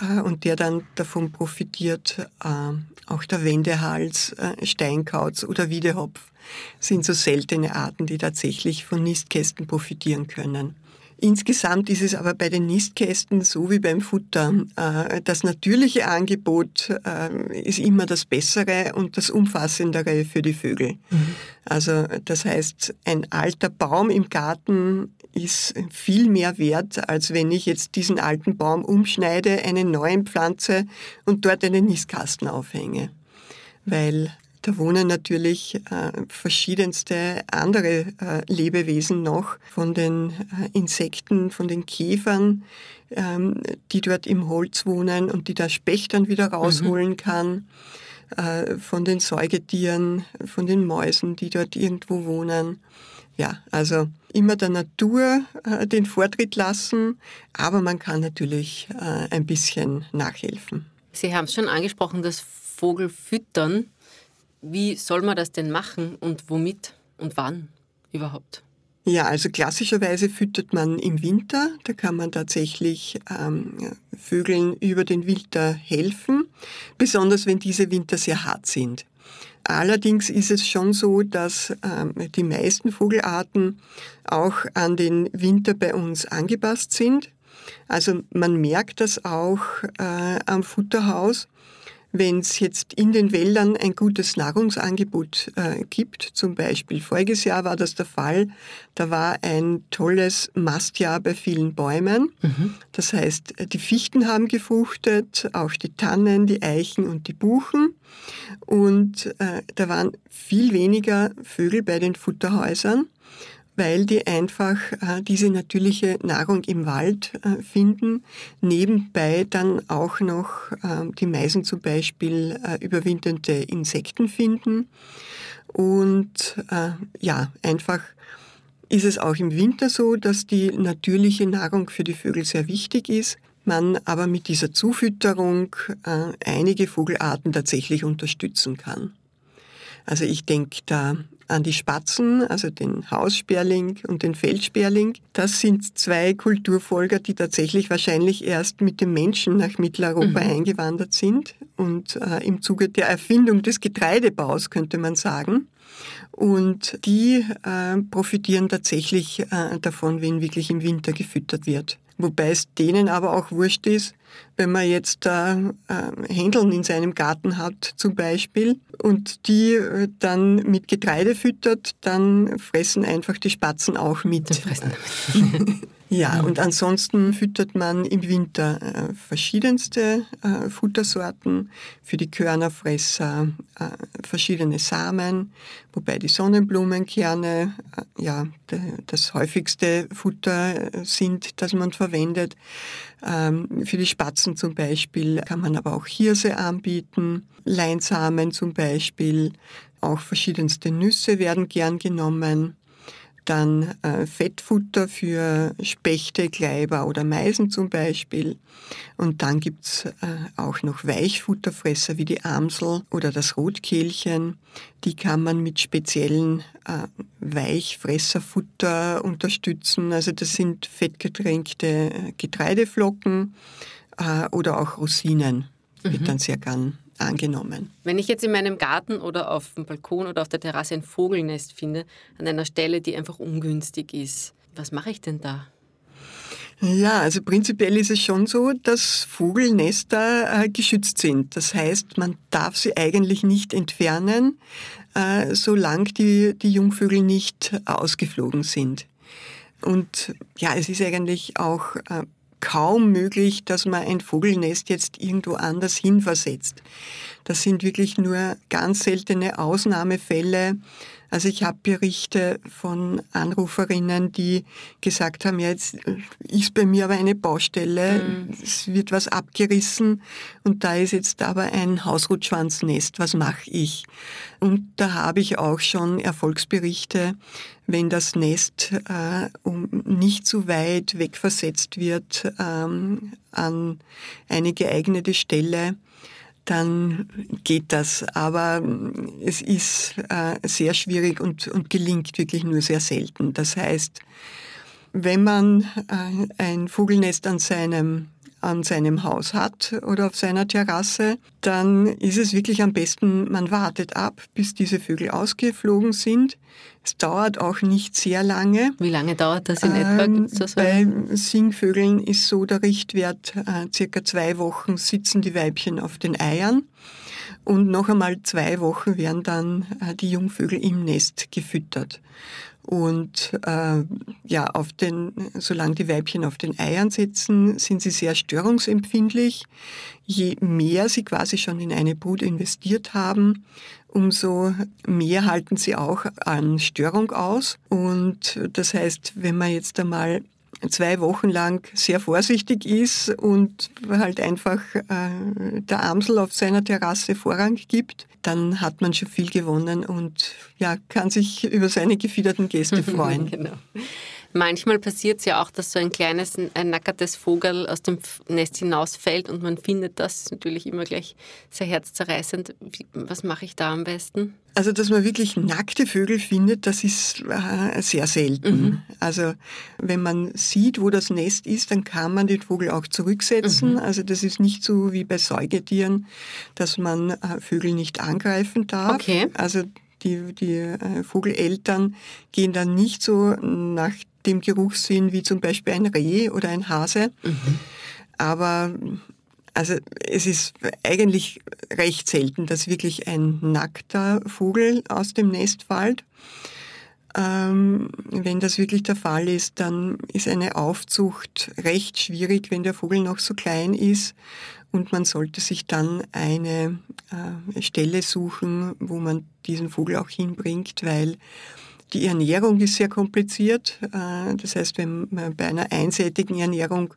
Speaker 1: äh, und der dann davon profitiert. Äh, auch der Wendehals, äh, Steinkauz oder Wiedehopf sind so seltene Arten, die tatsächlich von Nistkästen profitieren können. Insgesamt ist es aber bei den Nistkästen so wie beim Futter. Äh, das natürliche Angebot äh, ist immer das Bessere und das Umfassendere für die Vögel. Mhm. Also das heißt, ein alter Baum im Garten ist viel mehr wert, als wenn ich jetzt diesen alten Baum umschneide, einen neuen pflanze und dort einen Nistkasten aufhänge. Weil da wohnen natürlich äh, verschiedenste andere äh, Lebewesen noch, von den äh, Insekten, von den Käfern, ähm, die dort im Holz wohnen und die der Specht dann wieder rausholen mhm. kann, äh, von den Säugetieren, von den Mäusen, die dort irgendwo wohnen. Ja, also immer der Natur äh, den Vortritt lassen, aber man kann natürlich äh, ein bisschen nachhelfen.
Speaker 2: Sie haben es schon angesprochen, das Vogelfüttern. Wie soll man das denn machen und womit und wann überhaupt?
Speaker 1: Ja, also klassischerweise füttert man im Winter. Da kann man tatsächlich ähm, Vögeln über den Winter helfen, besonders wenn diese Winter sehr hart sind. Allerdings ist es schon so, dass ähm, die meisten Vogelarten auch an den Winter bei uns angepasst sind. Also man merkt das auch äh, am Futterhaus wenn es jetzt in den Wäldern ein gutes Nahrungsangebot äh, gibt, zum Beispiel voriges Jahr war das der Fall, da war ein tolles Mastjahr bei vielen Bäumen. Mhm. Das heißt, die Fichten haben gefruchtet, auch die Tannen, die Eichen und die Buchen. Und äh, da waren viel weniger Vögel bei den Futterhäusern weil die einfach äh, diese natürliche Nahrung im Wald äh, finden, nebenbei dann auch noch äh, die Meisen zum Beispiel äh, überwinternde Insekten finden und äh, ja, einfach ist es auch im Winter so, dass die natürliche Nahrung für die Vögel sehr wichtig ist, man aber mit dieser Zufütterung äh, einige Vogelarten tatsächlich unterstützen kann. Also ich denke da an die Spatzen, also den Haussperling und den Feldsperling. Das sind zwei Kulturfolger, die tatsächlich wahrscheinlich erst mit dem Menschen nach Mitteleuropa mhm. eingewandert sind und äh, im Zuge der Erfindung des Getreidebaus, könnte man sagen. Und die äh, profitieren tatsächlich äh, davon, wenn wirklich im Winter gefüttert wird. Wobei es denen aber auch wurscht ist, wenn man jetzt äh, Händeln in seinem Garten hat zum Beispiel und die äh, dann mit Getreide füttert, dann fressen einfach die Spatzen auch mit. Ja, und ansonsten füttert man im Winter äh, verschiedenste äh, Futtersorten, für die Körnerfresser äh, verschiedene Samen, wobei die Sonnenblumenkerne äh, ja das häufigste Futter äh, sind, das man verwendet. Ähm, für die Spatzen zum Beispiel kann man aber auch Hirse anbieten, Leinsamen zum Beispiel, auch verschiedenste Nüsse werden gern genommen dann äh, Fettfutter für Spechte, Kleiber oder Meisen zum Beispiel. Und dann gibt's äh, auch noch Weichfutterfresser wie die Amsel oder das Rotkehlchen. Die kann man mit speziellen äh, Weichfresserfutter unterstützen. Also das sind fettgetränkte äh, Getreideflocken äh, oder auch Rosinen. Mhm. Wird dann sehr gern angenommen.
Speaker 2: Wenn ich jetzt in meinem Garten oder auf dem Balkon oder auf der Terrasse ein Vogelnest finde, an einer Stelle, die einfach ungünstig ist, was mache ich denn da?
Speaker 1: Ja, also prinzipiell ist es schon so, dass Vogelnester äh, geschützt sind. Das heißt, man darf sie eigentlich nicht entfernen, äh, solange die, die Jungvögel nicht ausgeflogen sind. Und ja, es ist eigentlich auch äh, kaum möglich, dass man ein Vogelnest jetzt irgendwo anders hinversetzt. Das sind wirklich nur ganz seltene Ausnahmefälle. Also ich habe Berichte von Anruferinnen, die gesagt haben, ja, jetzt ist bei mir aber eine Baustelle, mhm. es wird was abgerissen und da ist jetzt aber ein Hausrutschwanznest, was mache ich? Und da habe ich auch schon Erfolgsberichte, wenn das Nest äh, um nicht zu weit wegversetzt wird ähm, an eine geeignete Stelle, dann geht das. Aber es ist äh, sehr schwierig und, und gelingt wirklich nur sehr selten. Das heißt, wenn man äh, ein Vogelnest an seinem an seinem Haus hat oder auf seiner Terrasse, dann ist es wirklich am besten, man wartet ab, bis diese Vögel ausgeflogen sind. Es dauert auch nicht sehr lange.
Speaker 2: Wie lange dauert das in etwa? Ähm,
Speaker 1: bei Singvögeln ist so der Richtwert, äh, circa zwei Wochen sitzen die Weibchen auf den Eiern. Und noch einmal zwei Wochen werden dann äh, die Jungvögel im Nest gefüttert. Und äh, ja, auf den, solange die Weibchen auf den Eiern sitzen, sind sie sehr störungsempfindlich. Je mehr sie quasi schon in eine Brut investiert haben, umso mehr halten sie auch an Störung aus. Und das heißt, wenn man jetzt einmal zwei Wochen lang sehr vorsichtig ist und halt einfach äh, der Amsel auf seiner Terrasse Vorrang gibt, dann hat man schon viel gewonnen und ja, kann sich über seine gefiederten Gäste freuen. genau.
Speaker 2: Manchmal passiert es ja auch, dass so ein kleines, ein nackertes Vogel aus dem Nest hinausfällt und man findet das. ist natürlich immer gleich sehr herzzerreißend. Wie, was mache ich da am besten?
Speaker 1: Also, dass man wirklich nackte Vögel findet, das ist äh, sehr selten. Mhm. Also, wenn man sieht, wo das Nest ist, dann kann man den Vogel auch zurücksetzen. Mhm. Also, das ist nicht so wie bei Säugetieren, dass man äh, Vögel nicht angreifen darf. Okay. Also, die, die äh, Vogeleltern gehen dann nicht so nach dem Geruchssinn wie zum Beispiel ein Reh oder ein Hase. Mhm. Aber also es ist eigentlich recht selten, dass wirklich ein nackter Vogel aus dem Nest fällt. Ähm, wenn das wirklich der Fall ist, dann ist eine Aufzucht recht schwierig, wenn der Vogel noch so klein ist. Und man sollte sich dann eine äh, Stelle suchen, wo man diesen Vogel auch hinbringt, weil die Ernährung ist sehr kompliziert. Äh, das heißt, wenn bei einer einseitigen Ernährung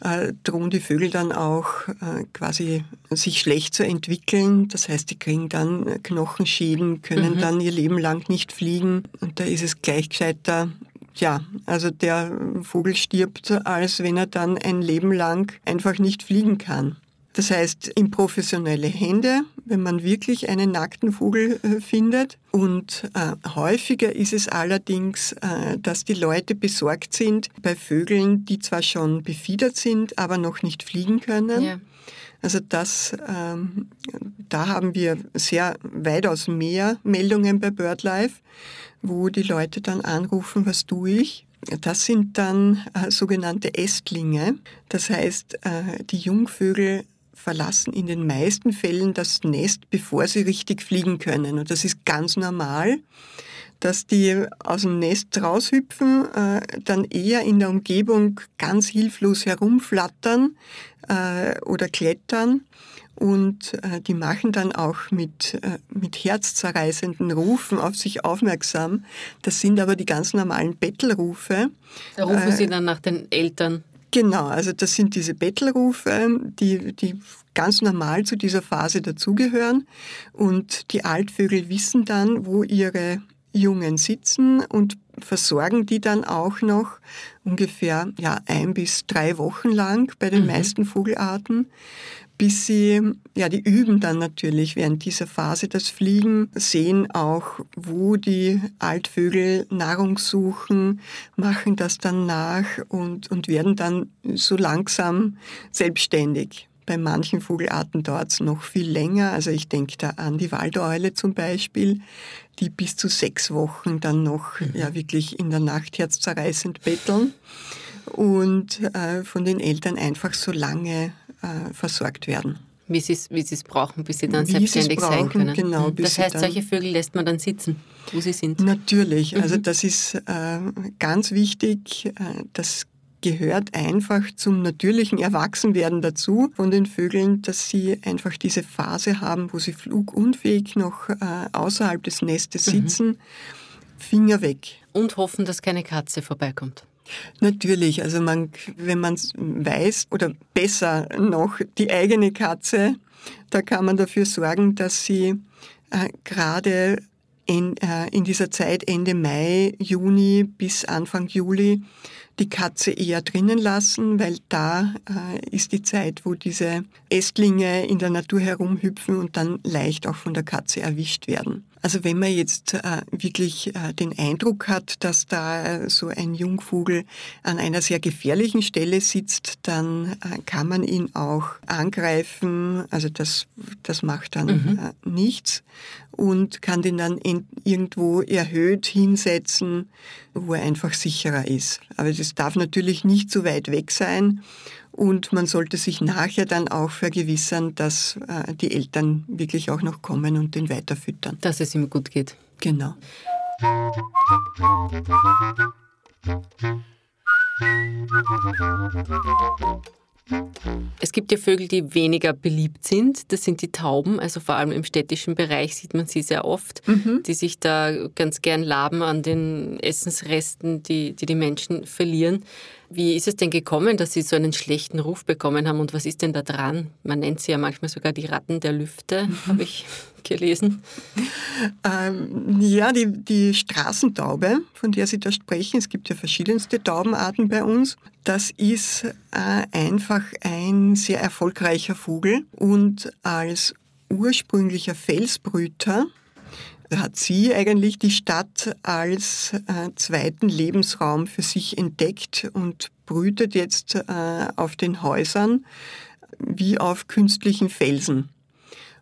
Speaker 1: äh, drohen die Vögel dann auch äh, quasi sich schlecht zu entwickeln. Das heißt, die kriegen dann Knochenschäden, können mhm. dann ihr Leben lang nicht fliegen. Und da ist es gleich gescheiter, ja, also der Vogel stirbt, als wenn er dann ein Leben lang einfach nicht fliegen kann. Das heißt, in professionelle Hände, wenn man wirklich einen nackten Vogel äh, findet. Und äh, häufiger ist es allerdings, äh, dass die Leute besorgt sind bei Vögeln, die zwar schon befiedert sind, aber noch nicht fliegen können. Ja. Also das, ähm, da haben wir sehr weitaus mehr Meldungen bei BirdLife, wo die Leute dann anrufen, was tue ich? Das sind dann äh, sogenannte Ästlinge. Das heißt, äh, die Jungvögel verlassen in den meisten Fällen das Nest, bevor sie richtig fliegen können. Und das ist ganz normal, dass die aus dem Nest raushüpfen, äh, dann eher in der Umgebung ganz hilflos herumflattern äh, oder klettern. Und äh, die machen dann auch mit, äh, mit herzzerreißenden Rufen auf sich aufmerksam. Das sind aber die ganz normalen Bettelrufe.
Speaker 2: Da rufen Sie äh, dann nach den Eltern.
Speaker 1: Genau, also das sind diese Bettelrufe, die, die ganz normal zu dieser Phase dazugehören. Und die Altvögel wissen dann, wo ihre Jungen sitzen und versorgen die dann auch noch ungefähr ja, ein bis drei Wochen lang bei den mhm. meisten Vogelarten bis sie, ja, die üben dann natürlich während dieser Phase das Fliegen, sehen auch, wo die Altvögel Nahrung suchen, machen das dann nach und, und werden dann so langsam selbstständig. Bei manchen Vogelarten dauert es noch viel länger. Also ich denke da an die Waldeule zum Beispiel, die bis zu sechs Wochen dann noch mhm. ja, wirklich in der Nacht herzzerreißend betteln und äh, von den Eltern einfach so lange äh, versorgt werden.
Speaker 2: Wie sie wie es brauchen, bis sie dann wie selbstständig brauchen, sein können.
Speaker 1: Genau, mhm.
Speaker 2: das heißt, solche Vögel lässt man dann sitzen, wo sie sind.
Speaker 1: Natürlich, also mhm. das ist äh, ganz wichtig. Äh, das gehört einfach zum natürlichen Erwachsenwerden dazu von den Vögeln, dass sie einfach diese Phase haben, wo sie flugunfähig noch äh, außerhalb des Nestes mhm. sitzen. Mhm. Finger weg.
Speaker 2: Und hoffen, dass keine Katze vorbeikommt.
Speaker 1: Natürlich, also man, wenn man weiß oder besser noch die eigene Katze, da kann man dafür sorgen, dass sie äh, gerade in, äh, in dieser Zeit Ende Mai, Juni bis Anfang Juli die Katze eher drinnen lassen, weil da äh, ist die Zeit, wo diese Ästlinge in der Natur herumhüpfen und dann leicht auch von der Katze erwischt werden. Also wenn man jetzt äh, wirklich äh, den Eindruck hat, dass da so ein Jungvogel an einer sehr gefährlichen Stelle sitzt, dann äh, kann man ihn auch angreifen. Also das, das macht dann mhm. Äh, nichts und kann den dann irgendwo erhöht hinsetzen, wo er einfach sicherer ist. Aber das darf natürlich nicht so weit weg sein. Und man sollte sich nachher dann auch vergewissern, dass äh, die Eltern wirklich auch noch kommen und den weiterfüttern.
Speaker 2: Dass es ihm gut geht.
Speaker 1: Genau.
Speaker 2: Es gibt ja Vögel, die weniger beliebt sind. Das sind die Tauben. Also vor allem im städtischen Bereich sieht man sie sehr oft, mhm. die sich da ganz gern laben an den Essensresten, die die, die Menschen verlieren. Wie ist es denn gekommen, dass Sie so einen schlechten Ruf bekommen haben und was ist denn da dran? Man nennt sie ja manchmal sogar die Ratten der Lüfte, habe ich gelesen.
Speaker 1: Ähm, ja, die, die Straßentaube, von der Sie da sprechen, es gibt ja verschiedenste Taubenarten bei uns, das ist äh, einfach ein sehr erfolgreicher Vogel und als ursprünglicher Felsbrüter hat sie eigentlich die Stadt als äh, zweiten Lebensraum für sich entdeckt und brütet jetzt äh, auf den Häusern wie auf künstlichen Felsen.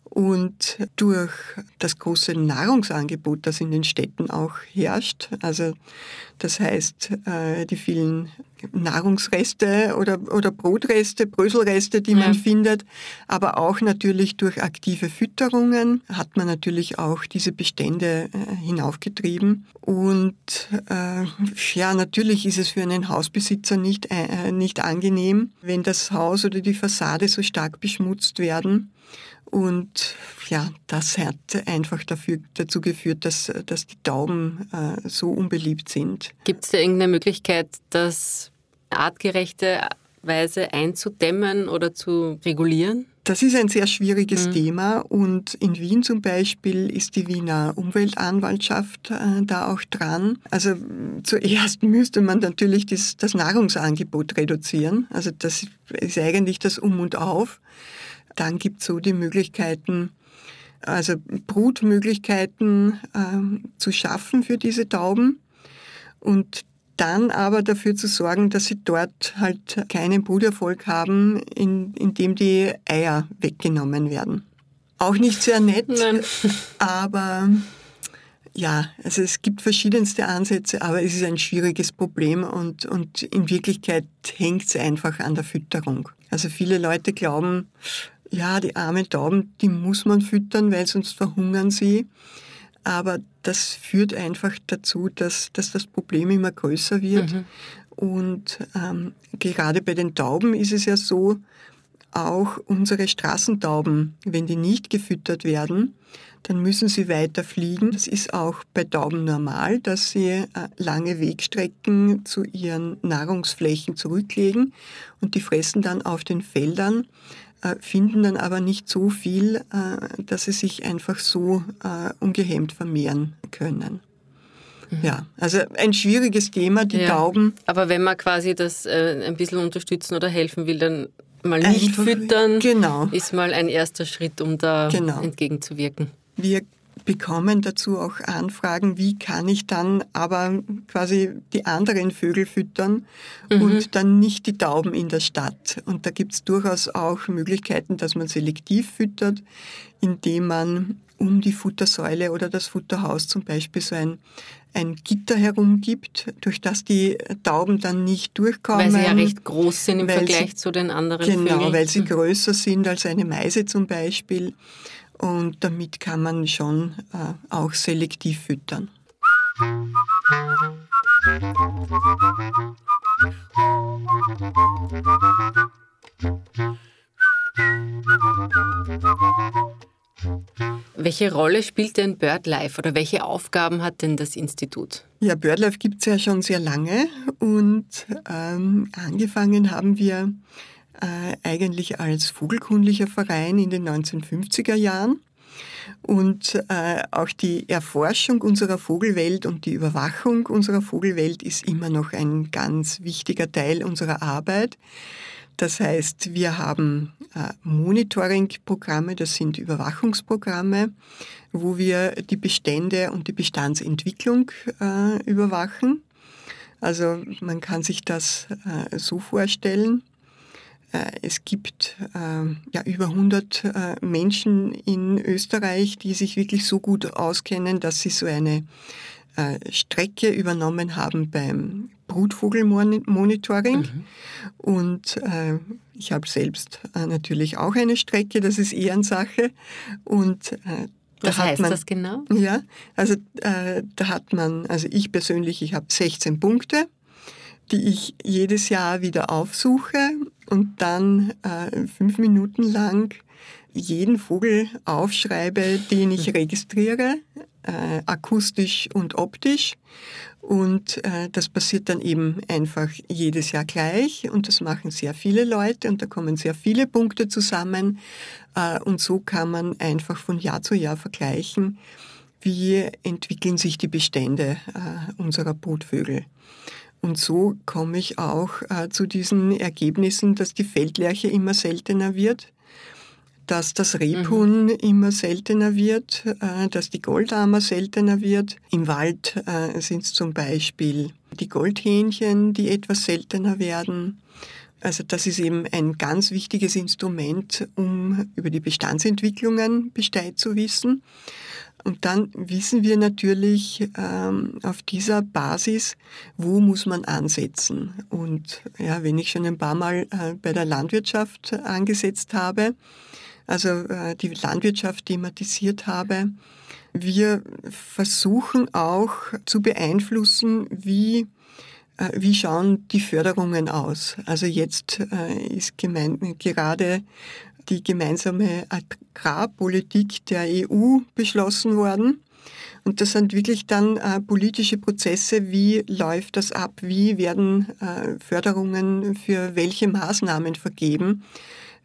Speaker 1: Und durch das große Nahrungsangebot, das in den Städten auch herrscht, also das heißt äh, die vielen Nahrungsreste oder, oder Brotreste, Bröselreste, die ja. man findet, aber auch natürlich durch aktive Fütterungen hat man natürlich auch diese Bestände äh, hinaufgetrieben. Und äh, ja, natürlich ist es für einen Hausbesitzer nicht, äh, nicht angenehm, wenn das Haus oder die Fassade so stark beschmutzt werden. Und ja, das hat einfach dafür, dazu geführt, dass, dass die Tauben äh, so unbeliebt sind.
Speaker 2: Gibt es da irgendeine Möglichkeit, das artgerechte Weise einzudämmen oder zu regulieren?
Speaker 1: Das ist ein sehr schwieriges mhm. Thema und in Wien zum Beispiel ist die Wiener Umweltanwaltschaft äh, da auch dran. Also zuerst müsste man natürlich das, das Nahrungsangebot reduzieren. Also das ist eigentlich das Um und Auf Dann gibt es so die Möglichkeiten, also Brutmöglichkeiten äh, zu schaffen für diese Tauben und dann aber dafür zu sorgen, dass sie dort halt keinen Bruterfolg haben, in, indem die Eier weggenommen werden. Auch nicht sehr nett, Nein. aber ja, also es gibt verschiedenste Ansätze, aber es ist ein schwieriges Problem und, und in Wirklichkeit hängt es einfach an der Fütterung. Also viele Leute glauben, ja, die armen Tauben, die muss man füttern, weil sonst verhungern sie. Aber das führt einfach dazu, dass, dass das Problem immer größer wird. Mhm. Und ähm, gerade bei den Tauben ist es ja so, auch unsere Straßentauben, wenn die nicht gefüttert werden, dann müssen sie weiter fliegen. Das ist auch bei Tauben normal, dass sie äh, lange Wegstrecken zu ihren Nahrungsflächen zurücklegen und die fressen dann auf den Feldern, finden dann aber nicht so viel, äh, dass sie sich einfach so ungehemmt vermehren können. Mhm. Ja, also ein schwieriges Thema, die ja, Tauben.
Speaker 2: Aber wenn man quasi das ein bisschen unterstützen oder helfen will, dann mal nicht Einfach, füttern genau. ist mal ein erster Schritt, um da genau. entgegenzuwirken.
Speaker 1: Wir bekommen dazu auch Anfragen, wie kann ich dann aber quasi die anderen Vögel füttern mhm. und dann nicht die Tauben in der Stadt. Und da gibt es durchaus auch Möglichkeiten, dass man selektiv füttert, indem man um die Futtersäule oder das Futterhaus zum Beispiel so ein, ein Gitter herumgibt, durch das die Tauben dann nicht durchkommen.
Speaker 2: Weil sie ja recht groß sind im Vergleich sie, zu den anderen
Speaker 1: Genau,
Speaker 2: Vögeln.
Speaker 1: weil sie mhm. größer sind als eine Meise zum Beispiel. Und damit kann man schon äh, auch selektiv füttern.
Speaker 2: Welche Rolle spielt denn BirdLife oder welche Aufgaben hat denn das Institut?
Speaker 1: Ja, BirdLife gibt es ja schon sehr lange und ähm, angefangen haben wir äh, eigentlich als vogelkundlicher Verein in den 1950er Jahren. Und äh, auch die Erforschung unserer Vogelwelt und die Überwachung unserer Vogelwelt ist immer noch ein ganz wichtiger Teil unserer Arbeit. Das heißt, wir haben äh, Monitoring-Programme, das sind Überwachungsprogramme, wo wir die Bestände und die Bestandsentwicklung äh, überwachen. Also man kann sich das äh, so vorstellen. Äh, es gibt äh, ja über 100 äh, Menschen in Österreich, die sich wirklich so gut auskennen, dass sie so eine Strecke übernommen haben beim Brutvogelmonitoring. Mhm. Und äh, ich habe selbst äh, natürlich auch eine Strecke, das ist Ehrensache. Und
Speaker 2: äh, was da heißt man, das genau?
Speaker 1: Ja, also da hat man, also ich persönlich, ich habe 16 Punkte, die ich jedes Jahr wieder aufsuche und dann äh, fünf Minuten lang jeden Vogel aufschreibe, den ich registriere, äh, akustisch und optisch. Und äh, das passiert dann eben einfach jedes Jahr gleich und das machen sehr viele Leute und da kommen sehr viele Punkte zusammen. Äh, und so kann man einfach von Jahr zu Jahr vergleichen, wie entwickeln sich die Bestände äh, unserer Brutvögel. Und so komme ich auch äh, zu diesen Ergebnissen, dass die Feldlerche immer seltener wird dass das Rebhuhn mhm. immer seltener wird, äh, dass die Goldammer seltener wird. Im Wald äh, sind es zum Beispiel die Goldhähnchen, die etwas seltener werden. Also das ist eben ein ganz wichtiges Instrument, um über die Bestandsentwicklungen Bescheid zu wissen. Und dann wissen wir natürlich ähm, auf dieser Basis, wo muss man ansetzen. Und ja, wenn ich schon ein paar Mal äh, bei der Landwirtschaft angesetzt habe, also äh, die Landwirtschaft thematisiert habe. Wir versuchen auch zu beeinflussen, wie äh, wie schauen die Förderungen aus? Also jetzt äh, ist gemein, gerade die gemeinsame Agrarpolitik der EU beschlossen worden. Und das sind wirklich dann äh, politische Prozesse. Wie läuft das ab? Wie werden äh, Förderungen für welche Maßnahmen vergeben?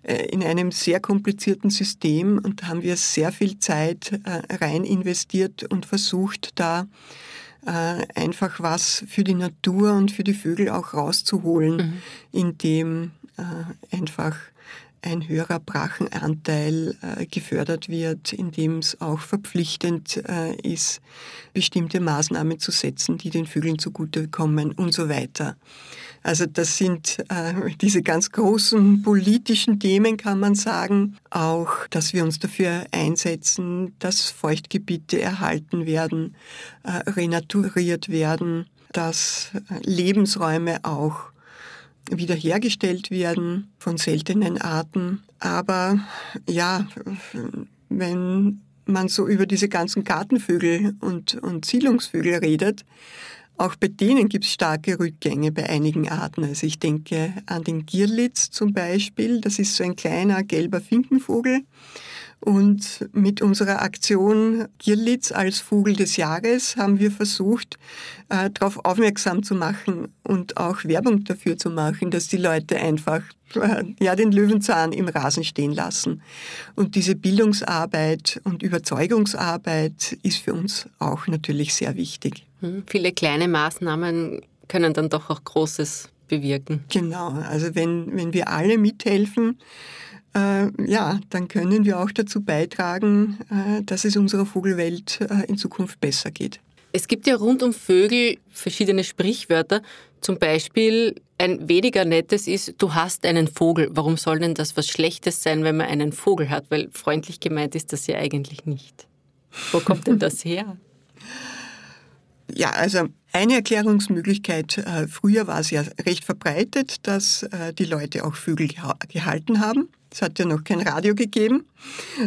Speaker 1: Äh, in einem sehr komplizierten System und da haben wir sehr viel Zeit äh, rein investiert und versucht, da äh, einfach was für die Natur und für die Vögel auch rauszuholen, mhm. indem einfach ein höherer Brachenanteil äh, gefördert wird, indem es auch verpflichtend äh, ist, bestimmte Maßnahmen zu setzen, die den Vögeln zugutekommen und so weiter. Also das sind äh, diese ganz großen politischen Themen, kann man sagen. Auch, dass wir uns dafür einsetzen, dass Feuchtgebiete erhalten werden, renaturiert werden, dass Lebensräume auch wiederhergestellt werden von seltenen Arten. Aber ja, wenn man so über diese ganzen Gartenvögel und, und Siedlungsvögel redet, auch bei denen gibt es starke Rückgänge bei einigen Arten. Also ich denke an den Girlitz zum Beispiel. Das ist so ein kleiner gelber Finkenvogel. Und mit unserer Aktion Girlitz als Vogel des Jahres haben wir versucht, äh, darauf aufmerksam zu machen und auch Werbung dafür zu machen, dass die Leute einfach äh, ja, den Löwenzahn im Rasen stehen lassen. Und diese Bildungsarbeit und Überzeugungsarbeit ist für uns auch natürlich sehr wichtig.
Speaker 2: Hm, viele kleine Maßnahmen können dann doch auch Großes bewirken.
Speaker 1: Genau, also wenn, wenn wir alle mithelfen, ja, dann können wir auch dazu beitragen, äh, dass es unserer Vogelwelt äh, in Zukunft besser geht.
Speaker 2: Es gibt ja rund um Vögel verschiedene Sprichwörter. Zum Beispiel ein weniger nettes ist, du hast einen Vogel. Warum soll denn das was Schlechtes sein, wenn man einen Vogel hat? Weil freundlich gemeint ist das ja eigentlich nicht. Wo kommt denn das her?
Speaker 1: Ja, also eine Erklärungsmöglichkeit, äh, früher war es ja recht verbreitet, dass äh, die Leute auch Vögel geha gehalten haben. Es hat ja noch kein Radio gegeben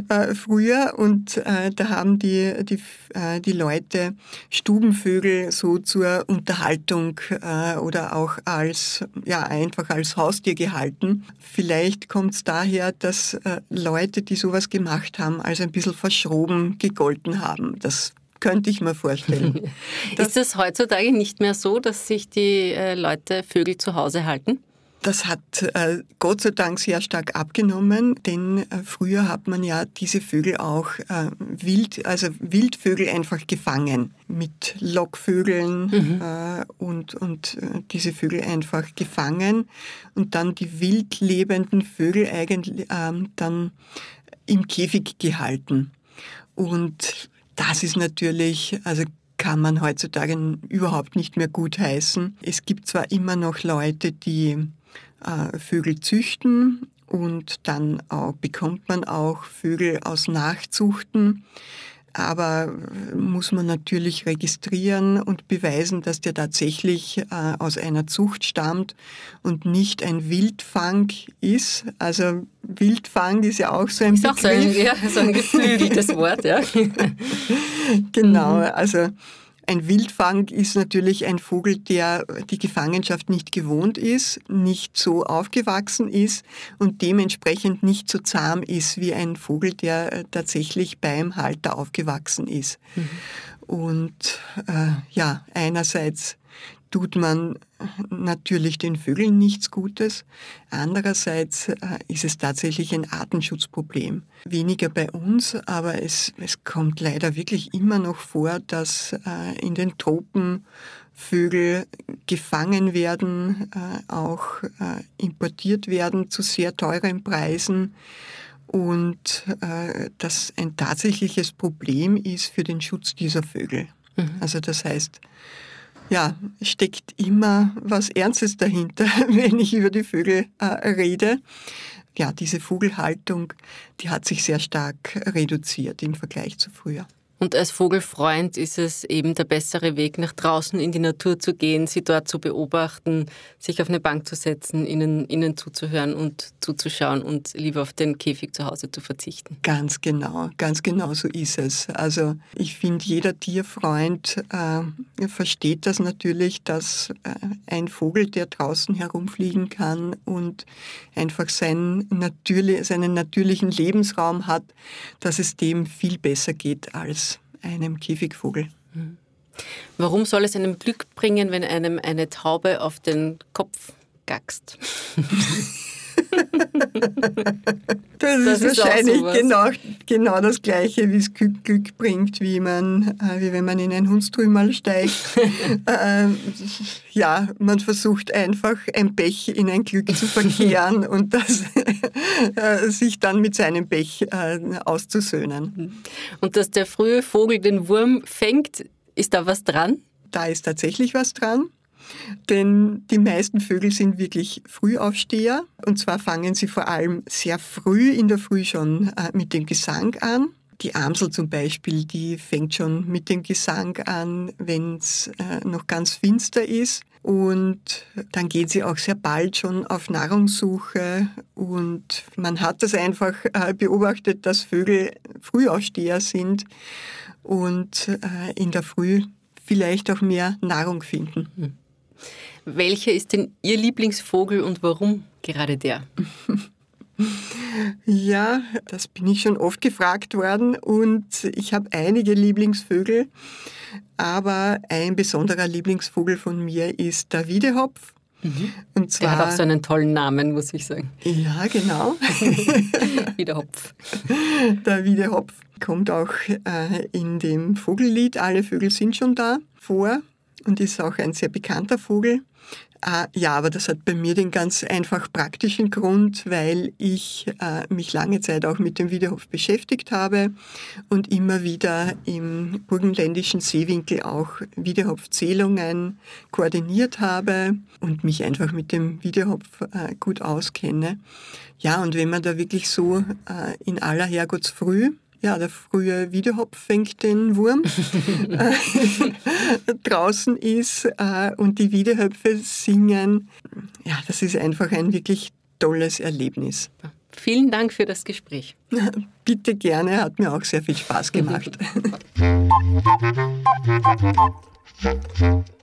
Speaker 1: äh, früher und äh, da haben die, die, äh, die Leute Stubenvögel so zur Unterhaltung äh, oder auch als, ja, einfach als Haustier gehalten. Vielleicht kommt es daher, dass äh, Leute, die sowas gemacht haben, als ein bisschen verschroben gegolten haben. Das könnte ich mir vorstellen.
Speaker 2: ist das heutzutage nicht mehr so, dass sich die äh, Leute Vögel zu Hause halten?
Speaker 1: Das hat äh, Gott sei Dank sehr stark abgenommen, denn äh, früher hat man ja diese Vögel auch äh, wild, also Wildvögel einfach gefangen mit Lockvögeln mhm. Äh, und, und äh, diese Vögel einfach gefangen und dann die wild lebenden Vögel eigentlich ähm, dann im Käfig gehalten. Und das ist natürlich, also kann man heutzutage überhaupt nicht mehr gut heißen. Es gibt zwar immer noch Leute, die äh, Vögel züchten und dann auch, bekommt man auch Vögel aus Nachzuchten. Aber muss man natürlich registrieren und beweisen, dass der tatsächlich äh, aus einer Zucht stammt und nicht ein Wildfang ist. Also Wildfang ist ja auch so ein ist Begriff. Auch so ein,
Speaker 2: ja, so ein geflügeltes Wort, ja.
Speaker 1: genau, mhm. also ein Wildfang ist natürlich ein Vogel, der die Gefangenschaft nicht gewohnt ist, nicht so aufgewachsen ist und dementsprechend nicht so zahm ist wie ein Vogel, der tatsächlich beim Halter aufgewachsen ist. Mhm. Und äh, ja, einerseits tut man natürlich den Vögeln nichts Gutes. Andererseits äh, ist es tatsächlich ein Artenschutzproblem. Weniger bei uns, aber es, es kommt leider wirklich immer noch vor, dass äh, in den Tropen Vögel gefangen werden, äh, auch importiert werden zu sehr teuren Preisen und das ein tatsächliches Problem ist für den Schutz dieser Vögel. Mhm. Also das heißt, ja, steckt immer was Ernstes dahinter, wenn ich über die Vögel äh, rede. Ja, diese Vogelhaltung, die hat sich sehr stark reduziert im Vergleich zu früher.
Speaker 2: Und als Vogelfreund ist es eben der bessere Weg, nach draußen in die Natur zu gehen, sie dort zu beobachten, sich auf eine Bank zu setzen, ihnen, ihnen zuzuhören und zuzuschauen und lieber auf den Käfig zu Hause zu verzichten.
Speaker 1: Ganz genau, ganz genau so ist es. Also ich finde, jeder Tierfreund äh, versteht das natürlich, dass äh, ein Vogel, der draußen herumfliegen kann und einfach sein natürlich, seinen natürlichen Lebensraum hat, dass es dem viel besser geht als einem Käfigvogel. Mhm.
Speaker 2: Warum soll es einem Glück bringen, wenn einem eine Taube auf den Kopf gackst?
Speaker 1: Das, das ist, ist wahrscheinlich genau, genau das Gleiche, wie es Glück, Glück bringt, wie, man, äh, wie wenn man in ein Hundstrümmel steigt. äh, ja, man versucht einfach ein Pech in ein Glück zu verkehren und das, äh, sich dann mit seinem Pech äh, auszusöhnen.
Speaker 2: Und dass der frühe Vogel den Wurm fängt, ist da was dran?
Speaker 1: Da ist tatsächlich was dran. Denn die meisten Vögel sind wirklich Frühaufsteher. Und zwar fangen sie vor allem sehr früh in der Früh schon äh, mit dem Gesang an. Die Amsel zum Beispiel, die fängt schon mit dem Gesang an, wenn es äh, noch ganz finster ist. Und dann geht sie auch sehr bald schon auf Nahrungssuche. Und man hat das einfach äh, beobachtet, dass Vögel Frühaufsteher sind und in der Früh vielleicht auch mehr Nahrung finden.
Speaker 2: Welcher ist denn Ihr Lieblingsvogel und warum gerade der?
Speaker 1: Ja, das bin ich schon oft gefragt worden und ich habe einige Lieblingsvögel, aber ein besonderer Lieblingsvogel von mir ist der Wiedehopf.
Speaker 2: Mhm. Und zwar, der hat auch so einen tollen Namen, muss ich sagen.
Speaker 1: Ja, genau.
Speaker 2: Wiedehopf.
Speaker 1: Der Wiedehopf kommt auch äh, in dem Vogellied Alle Vögel sind schon da vor und ist auch ein sehr bekannter Vogel. Äh, ja, aber das hat bei mir den ganz einfach praktischen Grund, weil ich äh, mich lange Zeit auch mit dem Wiederhof beschäftigt habe und immer wieder im burgenländischen Seewinkel auch Wiederhopfzählungen koordiniert habe und mich einfach mit dem Wiederhopf äh, gut auskenne. Ja, und wenn man da wirklich so äh, in aller Herrgottsfrüh ja, der frühe Wiederhopf fängt den Wurm, äh, draußen ist äh, und die Wiederhöpfe singen. Ja, das ist einfach ein wirklich tolles Erlebnis.
Speaker 2: Vielen Dank für das Gespräch.
Speaker 1: Bitte gerne, hat mir auch sehr viel Spaß gemacht.